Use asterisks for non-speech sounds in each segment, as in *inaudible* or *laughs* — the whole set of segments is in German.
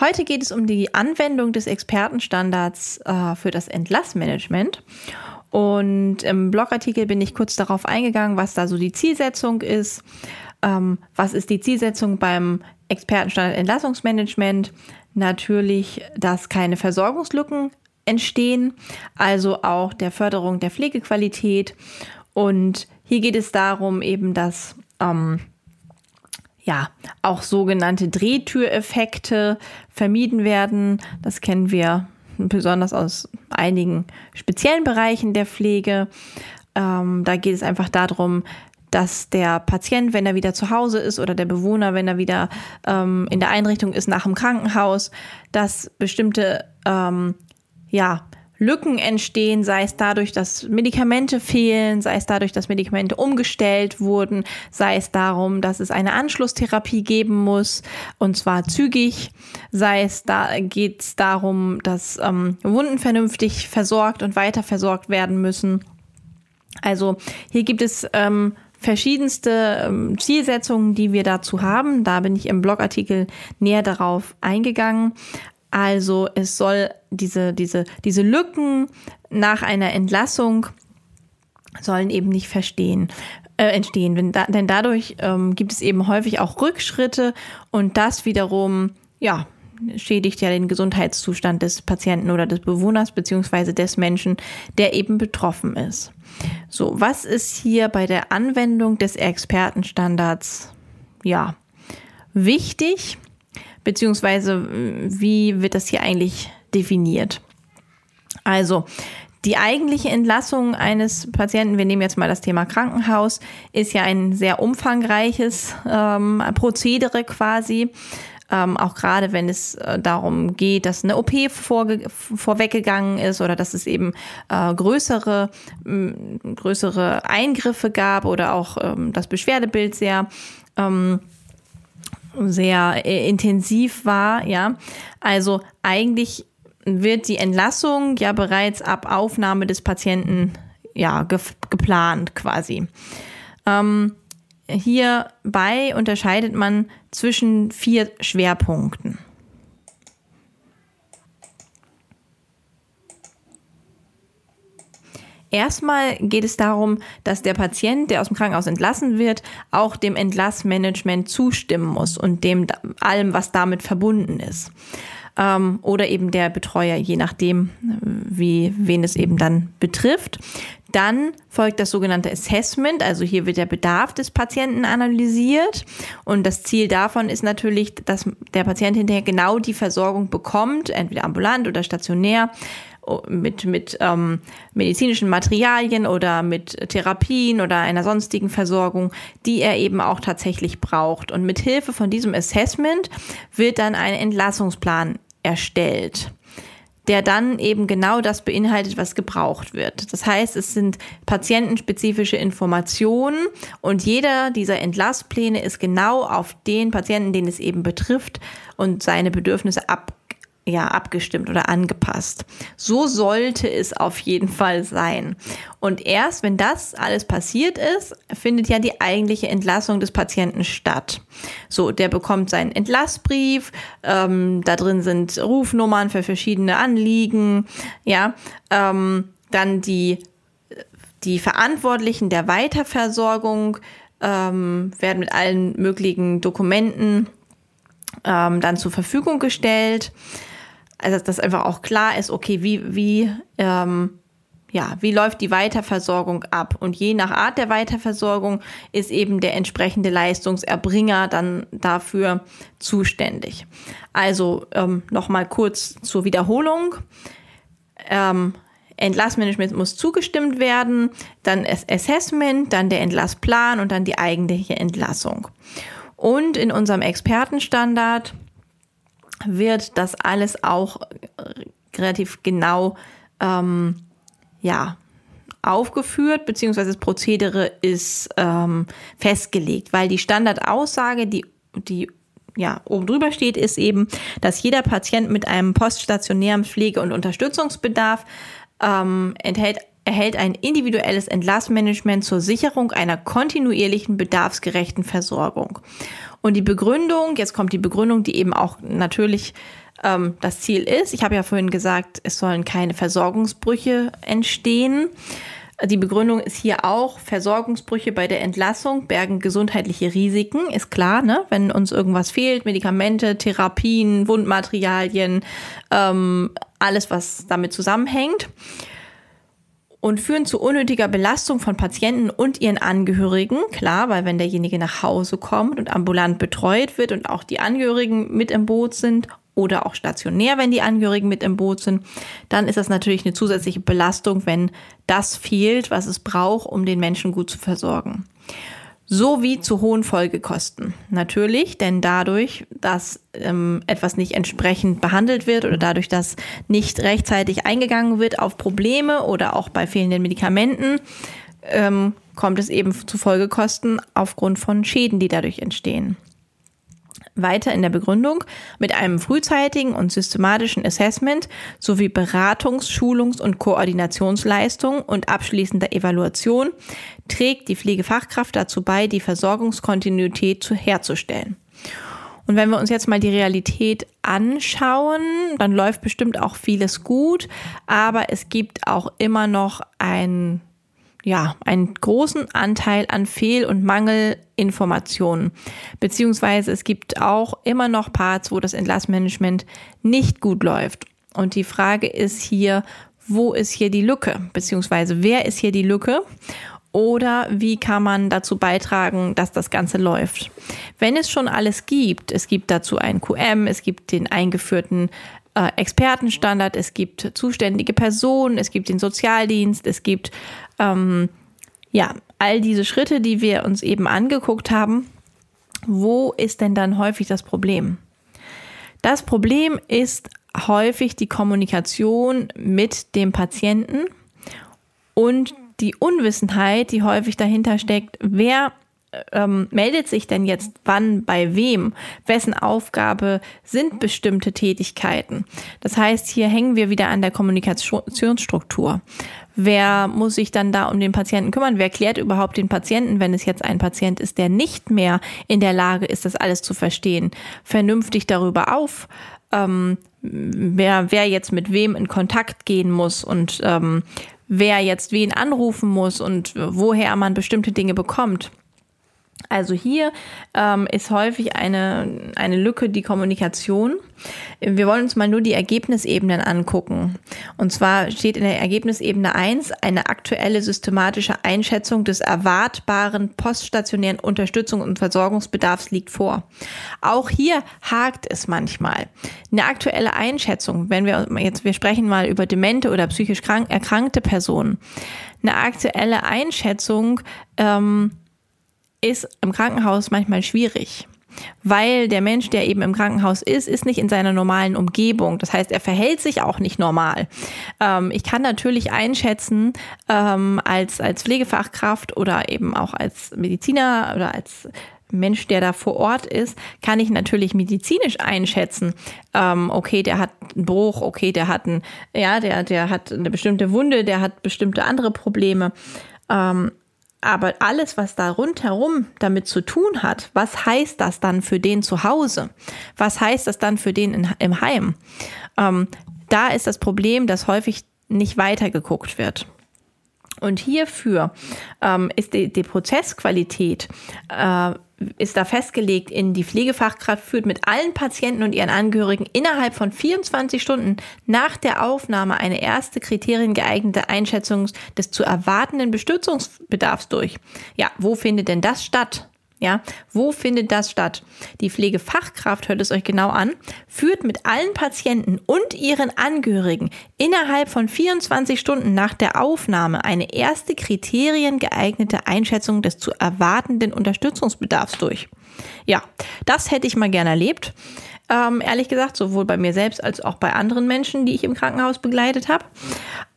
Heute geht es um die Anwendung des Expertenstandards äh, für das Entlassmanagement. Und im Blogartikel bin ich kurz darauf eingegangen, was da so die Zielsetzung ist. Ähm, was ist die Zielsetzung beim Expertenstandard Entlassungsmanagement? Natürlich, dass keine Versorgungslücken entstehen, also auch der Förderung der Pflegequalität. Und hier geht es darum, eben, dass ähm, ja, auch sogenannte Drehtüreffekte vermieden werden. Das kennen wir besonders aus einigen speziellen Bereichen der Pflege. Ähm, da geht es einfach darum, dass der Patient, wenn er wieder zu Hause ist oder der Bewohner, wenn er wieder ähm, in der Einrichtung ist nach dem Krankenhaus, dass bestimmte ähm, ja, Lücken entstehen, sei es dadurch, dass Medikamente fehlen, sei es dadurch, dass Medikamente umgestellt wurden, sei es darum, dass es eine Anschlusstherapie geben muss und zwar zügig, sei es da geht es darum, dass ähm, Wunden vernünftig versorgt und weiter versorgt werden müssen. Also hier gibt es ähm, verschiedenste ähm, Zielsetzungen, die wir dazu haben. Da bin ich im Blogartikel näher darauf eingegangen. Also es soll diese, diese, diese Lücken nach einer Entlassung sollen eben nicht verstehen, äh, entstehen. Da, denn dadurch ähm, gibt es eben häufig auch Rückschritte und das wiederum, ja, schädigt ja den Gesundheitszustand des Patienten oder des Bewohners beziehungsweise des Menschen, der eben betroffen ist. So, was ist hier bei der Anwendung des Expertenstandards, ja, wichtig? Beziehungsweise wie wird das hier eigentlich definiert? Also, die eigentliche Entlassung eines Patienten, wir nehmen jetzt mal das Thema Krankenhaus, ist ja ein sehr umfangreiches ähm, Prozedere quasi. Ähm, auch gerade wenn es äh, darum geht, dass eine OP vorweggegangen ist oder dass es eben äh, größere, größere Eingriffe gab oder auch ähm, das Beschwerdebild sehr ähm, sehr äh, intensiv war, ja. Also eigentlich wird die Entlassung ja bereits ab Aufnahme des Patienten ja ge geplant quasi. Ähm, hierbei unterscheidet man zwischen vier Schwerpunkten. Erstmal geht es darum, dass der Patient, der aus dem Krankenhaus entlassen wird, auch dem Entlassmanagement zustimmen muss und dem allem, was damit verbunden ist. Ähm, oder eben der Betreuer, je nachdem, wie, wen es eben dann betrifft. Dann folgt das sogenannte Assessment, also hier wird der Bedarf des Patienten analysiert und das Ziel davon ist natürlich, dass der Patient hinterher genau die Versorgung bekommt, entweder ambulant oder stationär, mit, mit ähm, medizinischen Materialien oder mit Therapien oder einer sonstigen Versorgung, die er eben auch tatsächlich braucht. Und mit Hilfe von diesem Assessment wird dann ein Entlassungsplan erstellt der dann eben genau das beinhaltet, was gebraucht wird. Das heißt, es sind patientenspezifische Informationen und jeder dieser Entlasspläne ist genau auf den Patienten, den es eben betrifft und seine Bedürfnisse ab ja, abgestimmt oder angepasst. So sollte es auf jeden Fall sein. Und erst wenn das alles passiert ist, findet ja die eigentliche Entlassung des Patienten statt. So, der bekommt seinen Entlassbrief, ähm, da drin sind Rufnummern für verschiedene Anliegen, ja, ähm, dann die, die Verantwortlichen der Weiterversorgung ähm, werden mit allen möglichen Dokumenten ähm, dann zur Verfügung gestellt also dass einfach auch klar ist, okay, wie, wie, ähm, ja, wie läuft die Weiterversorgung ab? Und je nach Art der Weiterversorgung ist eben der entsprechende Leistungserbringer dann dafür zuständig. Also ähm, nochmal kurz zur Wiederholung. Ähm, Entlassmanagement muss zugestimmt werden, dann das Assessment, dann der Entlassplan und dann die eigentliche Entlassung. Und in unserem Expertenstandard wird das alles auch relativ genau ähm, ja, aufgeführt, beziehungsweise das Prozedere ist ähm, festgelegt, weil die Standardaussage, die, die ja, oben drüber steht, ist eben, dass jeder Patient mit einem poststationären Pflege- und Unterstützungsbedarf ähm, enthält erhält ein individuelles Entlassmanagement zur Sicherung einer kontinuierlichen bedarfsgerechten Versorgung. Und die Begründung, jetzt kommt die Begründung, die eben auch natürlich ähm, das Ziel ist. Ich habe ja vorhin gesagt, es sollen keine Versorgungsbrüche entstehen. Die Begründung ist hier auch, Versorgungsbrüche bei der Entlassung bergen gesundheitliche Risiken, ist klar, ne? Wenn uns irgendwas fehlt, Medikamente, Therapien, Wundmaterialien, ähm, alles, was damit zusammenhängt und führen zu unnötiger Belastung von Patienten und ihren Angehörigen. Klar, weil wenn derjenige nach Hause kommt und ambulant betreut wird und auch die Angehörigen mit im Boot sind oder auch stationär, wenn die Angehörigen mit im Boot sind, dann ist das natürlich eine zusätzliche Belastung, wenn das fehlt, was es braucht, um den Menschen gut zu versorgen sowie zu hohen Folgekosten. Natürlich, denn dadurch, dass ähm, etwas nicht entsprechend behandelt wird oder dadurch, dass nicht rechtzeitig eingegangen wird auf Probleme oder auch bei fehlenden Medikamenten, ähm, kommt es eben zu Folgekosten aufgrund von Schäden, die dadurch entstehen. Weiter in der Begründung mit einem frühzeitigen und systematischen Assessment sowie Beratungs-, Schulungs- und Koordinationsleistung und abschließender Evaluation trägt die Pflegefachkraft dazu bei, die Versorgungskontinuität zu herzustellen. Und wenn wir uns jetzt mal die Realität anschauen, dann läuft bestimmt auch vieles gut, aber es gibt auch immer noch ein ja, einen großen Anteil an Fehl- und Mangelinformationen. Beziehungsweise es gibt auch immer noch Parts, wo das Entlassmanagement nicht gut läuft. Und die Frage ist hier, wo ist hier die Lücke? Beziehungsweise wer ist hier die Lücke? Oder wie kann man dazu beitragen, dass das Ganze läuft? Wenn es schon alles gibt, es gibt dazu ein QM, es gibt den eingeführten Expertenstandard, es gibt zuständige Personen, es gibt den Sozialdienst, es gibt ähm, ja all diese Schritte, die wir uns eben angeguckt haben. Wo ist denn dann häufig das Problem? Das Problem ist häufig die Kommunikation mit dem Patienten und die Unwissenheit, die häufig dahinter steckt, wer ähm, meldet sich denn jetzt wann bei wem? Wessen Aufgabe sind bestimmte Tätigkeiten? Das heißt, hier hängen wir wieder an der Kommunikationsstruktur. Wer muss sich dann da um den Patienten kümmern? Wer klärt überhaupt den Patienten, wenn es jetzt ein Patient ist, der nicht mehr in der Lage ist, das alles zu verstehen, vernünftig darüber auf? Ähm, wer, wer jetzt mit wem in Kontakt gehen muss und ähm, wer jetzt wen anrufen muss und woher man bestimmte Dinge bekommt. Also hier ähm, ist häufig eine, eine Lücke die Kommunikation. Wir wollen uns mal nur die Ergebnisebenen angucken. Und zwar steht in der Ergebnisebene 1 eine aktuelle systematische Einschätzung des erwartbaren poststationären Unterstützung und Versorgungsbedarfs liegt vor. Auch hier hakt es manchmal. Eine aktuelle Einschätzung, wenn wir jetzt, wir sprechen mal über demente oder psychisch krank, erkrankte Personen. Eine aktuelle Einschätzung, ähm, ist im Krankenhaus manchmal schwierig. Weil der Mensch, der eben im Krankenhaus ist, ist nicht in seiner normalen Umgebung. Das heißt, er verhält sich auch nicht normal. Ähm, ich kann natürlich einschätzen, ähm, als, als Pflegefachkraft oder eben auch als Mediziner oder als Mensch, der da vor Ort ist, kann ich natürlich medizinisch einschätzen. Ähm, okay, der hat einen Bruch, okay, der hat ein, ja, der, der hat eine bestimmte Wunde, der hat bestimmte andere Probleme. Ähm, aber alles, was da rundherum damit zu tun hat, was heißt das dann für den zu Hause? Was heißt das dann für den in, im Heim? Ähm, da ist das Problem, dass häufig nicht weitergeguckt wird. Und hierfür ähm, ist die, die Prozessqualität äh, ist da festgelegt in die Pflegefachkraft führt mit allen Patienten und ihren Angehörigen innerhalb von 24 Stunden nach der Aufnahme eine erste kriteriengeeignete Einschätzung des zu erwartenden Bestützungsbedarfs durch. Ja, wo findet denn das statt? Ja, wo findet das statt? Die Pflegefachkraft, hört es euch genau an, führt mit allen Patienten und ihren Angehörigen innerhalb von 24 Stunden nach der Aufnahme eine erste kriteriengeeignete Einschätzung des zu erwartenden Unterstützungsbedarfs durch. Ja, das hätte ich mal gerne erlebt. Ähm, ehrlich gesagt, sowohl bei mir selbst als auch bei anderen Menschen, die ich im Krankenhaus begleitet habe.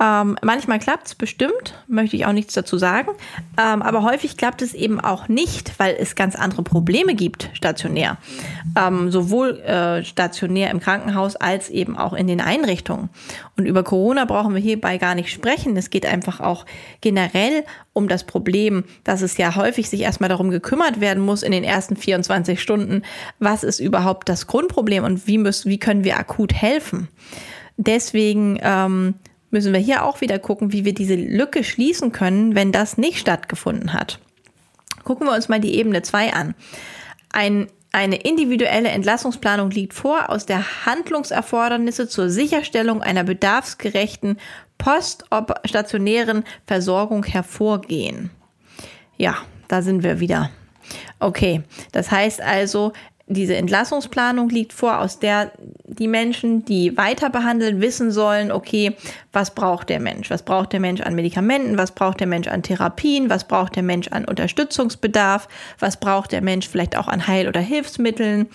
Ähm, manchmal klappt es bestimmt, möchte ich auch nichts dazu sagen. Ähm, aber häufig klappt es eben auch nicht, weil es ganz andere Probleme gibt, stationär. Ähm, sowohl äh, stationär im Krankenhaus als eben auch in den Einrichtungen. Und über Corona brauchen wir hierbei gar nicht sprechen. Es geht einfach auch generell um das Problem, dass es ja häufig sich erstmal darum gekümmert werden muss in den ersten 24 Stunden, was ist überhaupt das Grundproblem und wie, müssen, wie können wir akut helfen. Deswegen ähm, müssen wir hier auch wieder gucken, wie wir diese Lücke schließen können, wenn das nicht stattgefunden hat. Gucken wir uns mal die Ebene 2 an. Ein, eine individuelle Entlassungsplanung liegt vor, aus der Handlungserfordernisse zur Sicherstellung einer bedarfsgerechten poststationären Versorgung hervorgehen. Ja, da sind wir wieder. Okay, das heißt also, diese Entlassungsplanung liegt vor, aus der die Menschen, die weiter behandeln, wissen sollen, okay, was braucht der Mensch? Was braucht der Mensch an Medikamenten? Was braucht der Mensch an Therapien? Was braucht der Mensch an Unterstützungsbedarf? Was braucht der Mensch vielleicht auch an Heil- oder Hilfsmitteln?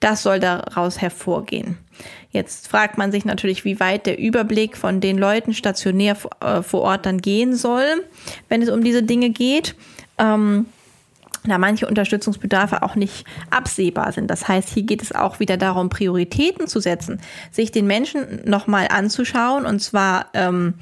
Das soll daraus hervorgehen. Jetzt fragt man sich natürlich, wie weit der Überblick von den Leuten stationär äh, vor Ort dann gehen soll, wenn es um diese Dinge geht. Ähm, da manche Unterstützungsbedarfe auch nicht absehbar sind. Das heißt, hier geht es auch wieder darum, Prioritäten zu setzen, sich den Menschen nochmal anzuschauen und zwar ähm,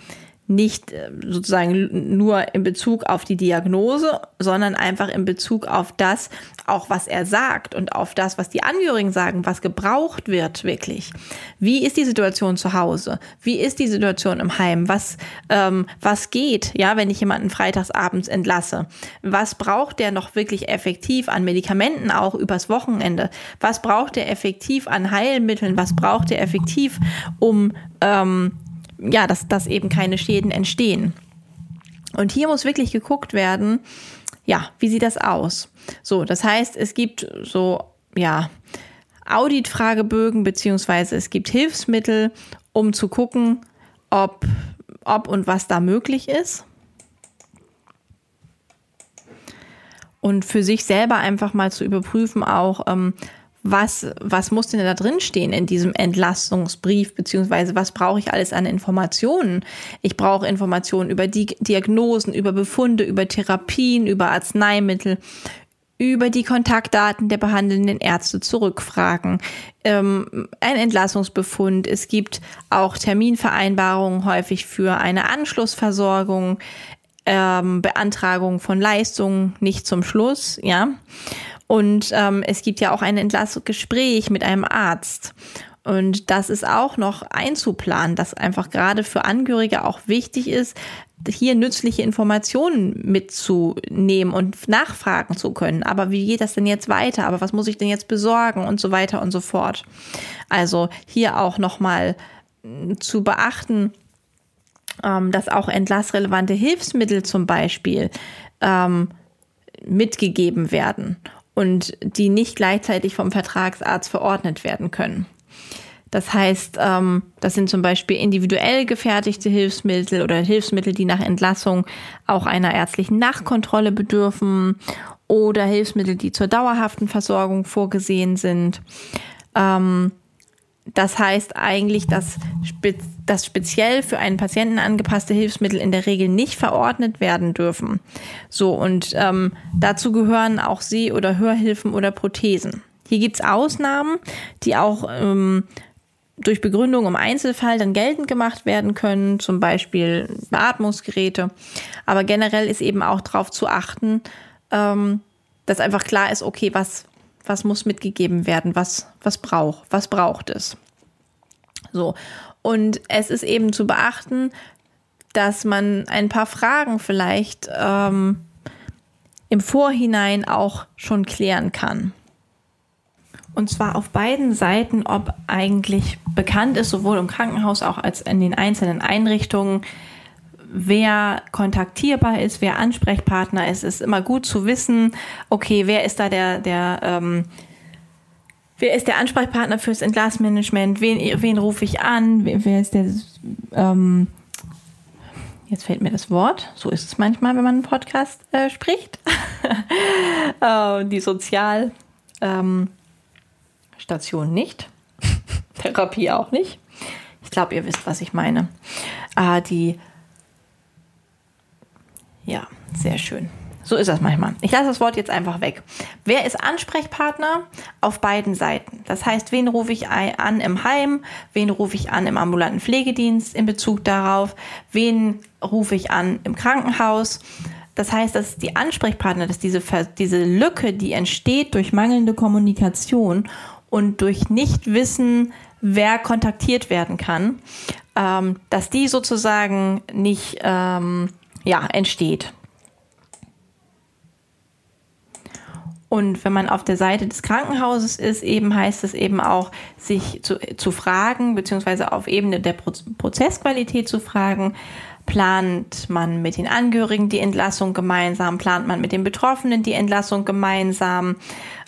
nicht äh, sozusagen nur in Bezug auf die Diagnose, sondern einfach in Bezug auf das, auch was er sagt und auf das, was die Angehörigen sagen, was gebraucht wird wirklich. Wie ist die Situation zu Hause? Wie ist die Situation im Heim? Was, ähm, was geht, ja, wenn ich jemanden freitagsabends entlasse? Was braucht der noch wirklich effektiv an Medikamenten auch übers Wochenende? Was braucht der effektiv an Heilmitteln? Was braucht der effektiv, um ähm, ja, dass, dass eben keine Schäden entstehen. Und hier muss wirklich geguckt werden, ja, wie sieht das aus? So, das heißt, es gibt so, ja, Audit-Fragebögen beziehungsweise es gibt Hilfsmittel, um zu gucken, ob, ob und was da möglich ist. Und für sich selber einfach mal zu überprüfen, auch, ähm, was, was muss denn da drin stehen in diesem Entlastungsbrief, beziehungsweise was brauche ich alles an Informationen? Ich brauche Informationen über die Diagnosen, über Befunde, über Therapien, über Arzneimittel, über die Kontaktdaten der behandelnden Ärzte zurückfragen, ähm, ein Entlassungsbefund. Es gibt auch Terminvereinbarungen häufig für eine Anschlussversorgung, ähm, Beantragung von Leistungen nicht zum Schluss, ja. Und ähm, es gibt ja auch ein Entlassungsgespräch mit einem Arzt. Und das ist auch noch einzuplanen, dass einfach gerade für Angehörige auch wichtig ist, hier nützliche Informationen mitzunehmen und nachfragen zu können. Aber wie geht das denn jetzt weiter? Aber was muss ich denn jetzt besorgen? Und so weiter und so fort. Also hier auch nochmal hm, zu beachten, ähm, dass auch entlassrelevante Hilfsmittel zum Beispiel ähm, mitgegeben werden und die nicht gleichzeitig vom Vertragsarzt verordnet werden können. Das heißt, ähm, das sind zum Beispiel individuell gefertigte Hilfsmittel oder Hilfsmittel, die nach Entlassung auch einer ärztlichen Nachkontrolle bedürfen oder Hilfsmittel, die zur dauerhaften Versorgung vorgesehen sind. Ähm, das heißt eigentlich, dass, dass speziell für einen Patienten angepasste Hilfsmittel in der Regel nicht verordnet werden dürfen. So, und ähm, dazu gehören auch Seh- oder Hörhilfen oder Prothesen. Hier gibt's Ausnahmen, die auch ähm, durch Begründung im Einzelfall dann geltend gemacht werden können, zum Beispiel Beatmungsgeräte. Aber generell ist eben auch darauf zu achten, ähm, dass einfach klar ist, okay, was, was muss mitgegeben werden, was, was braucht, was braucht es. So. Und es ist eben zu beachten, dass man ein paar Fragen vielleicht ähm, im Vorhinein auch schon klären kann. Und zwar auf beiden Seiten, ob eigentlich bekannt ist, sowohl im Krankenhaus auch als in den einzelnen Einrichtungen, wer kontaktierbar ist, wer Ansprechpartner ist. Es ist immer gut zu wissen, okay, wer ist da der, der, ähm, wer ist der Ansprechpartner fürs Entlassmanagement, wen, wen rufe ich an, wer, ist der, ähm, jetzt fällt mir das Wort, so ist es manchmal, wenn man einen Podcast äh, spricht, *laughs* äh, die Sozialstation ähm, nicht. *laughs* Therapie auch nicht. Ich glaube, ihr wisst, was ich meine. Äh, die, ja, sehr schön. So ist das manchmal. Ich lasse das Wort jetzt einfach weg. Wer ist Ansprechpartner? Auf beiden Seiten. Das heißt, wen rufe ich an im Heim? Wen rufe ich an im ambulanten Pflegedienst in Bezug darauf? Wen rufe ich an im Krankenhaus? Das heißt, dass die Ansprechpartner, dass diese, diese Lücke, die entsteht durch mangelnde Kommunikation und durch Nichtwissen, wer kontaktiert werden kann, ähm, dass die sozusagen nicht ähm, ja, entsteht. Und wenn man auf der Seite des Krankenhauses ist, eben heißt es eben auch, sich zu, zu fragen, beziehungsweise auf Ebene der Prozessqualität zu fragen, plant man mit den Angehörigen die Entlassung gemeinsam, plant man mit den Betroffenen die Entlassung gemeinsam,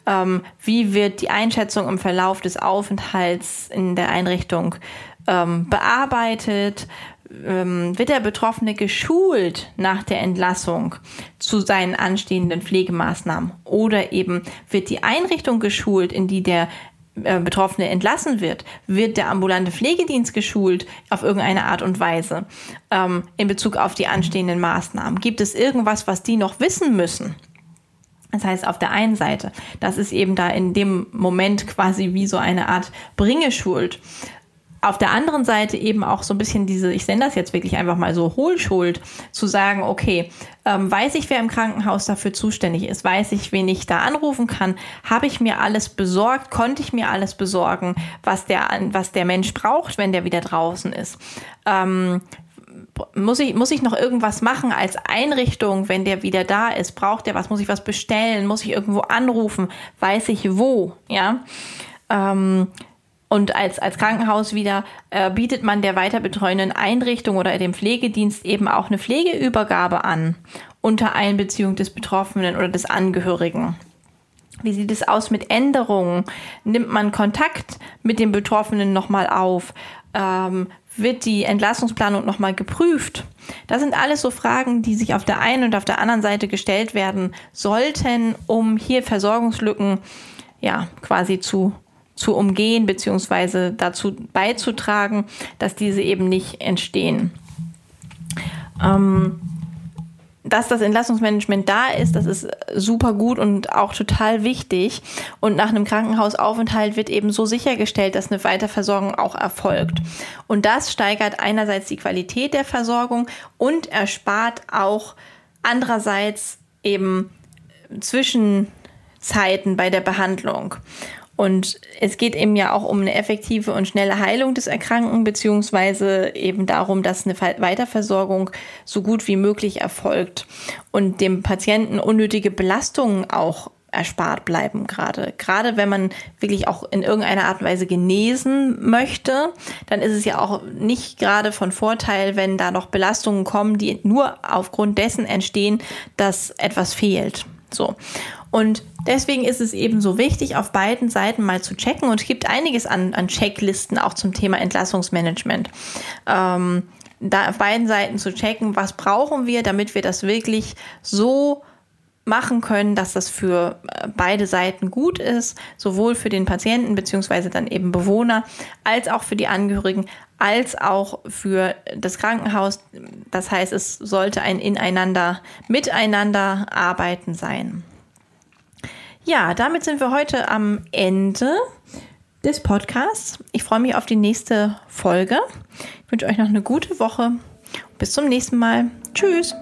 ähm, wie wird die Einschätzung im Verlauf des Aufenthalts in der Einrichtung ähm, bearbeitet, ähm, wird der Betroffene geschult nach der Entlassung zu seinen anstehenden Pflegemaßnahmen oder eben wird die Einrichtung geschult, in die der äh, Betroffene entlassen wird, wird der ambulante Pflegedienst geschult auf irgendeine Art und Weise ähm, in Bezug auf die anstehenden Maßnahmen? Gibt es irgendwas, was die noch wissen müssen? Das heißt, auf der einen Seite, das ist eben da in dem Moment quasi wie so eine Art Bringeschuld auf der anderen Seite eben auch so ein bisschen diese, ich nenne das jetzt wirklich einfach mal so Hohlschuld, zu sagen, okay, ähm, weiß ich, wer im Krankenhaus dafür zuständig ist, weiß ich, wen ich da anrufen kann, habe ich mir alles besorgt, konnte ich mir alles besorgen, was der, was der Mensch braucht, wenn der wieder draußen ist. Ähm, muss ich, muss ich noch irgendwas machen als Einrichtung, wenn der wieder da ist? Braucht der was? Muss ich was bestellen? Muss ich irgendwo anrufen? Weiß ich wo? Ja. Ähm, und als, als Krankenhaus wieder äh, bietet man der weiterbetreuenden Einrichtung oder dem Pflegedienst eben auch eine Pflegeübergabe an unter Einbeziehung des Betroffenen oder des Angehörigen. Wie sieht es aus mit Änderungen? Nimmt man Kontakt mit dem Betroffenen nochmal auf? Ähm, wird die Entlassungsplanung nochmal geprüft? Das sind alles so Fragen, die sich auf der einen und auf der anderen Seite gestellt werden sollten, um hier Versorgungslücken ja quasi zu zu umgehen beziehungsweise dazu beizutragen, dass diese eben nicht entstehen. Ähm, dass das Entlassungsmanagement da ist, das ist super gut und auch total wichtig. Und nach einem Krankenhausaufenthalt wird eben so sichergestellt, dass eine Weiterversorgung auch erfolgt. Und das steigert einerseits die Qualität der Versorgung und erspart auch andererseits eben Zwischenzeiten bei der Behandlung. Und es geht eben ja auch um eine effektive und schnelle Heilung des Erkrankten, beziehungsweise eben darum, dass eine Weiterversorgung so gut wie möglich erfolgt und dem Patienten unnötige Belastungen auch erspart bleiben gerade. Gerade wenn man wirklich auch in irgendeiner Art und Weise genesen möchte, dann ist es ja auch nicht gerade von Vorteil, wenn da noch Belastungen kommen, die nur aufgrund dessen entstehen, dass etwas fehlt. So. Und deswegen ist es eben so wichtig, auf beiden Seiten mal zu checken. Und es gibt einiges an, an Checklisten auch zum Thema Entlassungsmanagement. Ähm, da auf beiden Seiten zu checken, was brauchen wir, damit wir das wirklich so machen können, dass das für äh, beide Seiten gut ist, sowohl für den Patienten beziehungsweise dann eben Bewohner, als auch für die Angehörigen, als auch für das Krankenhaus. Das heißt, es sollte ein Ineinander, Miteinander arbeiten sein. Ja, damit sind wir heute am Ende des Podcasts. Ich freue mich auf die nächste Folge. Ich wünsche euch noch eine gute Woche. Bis zum nächsten Mal. Tschüss.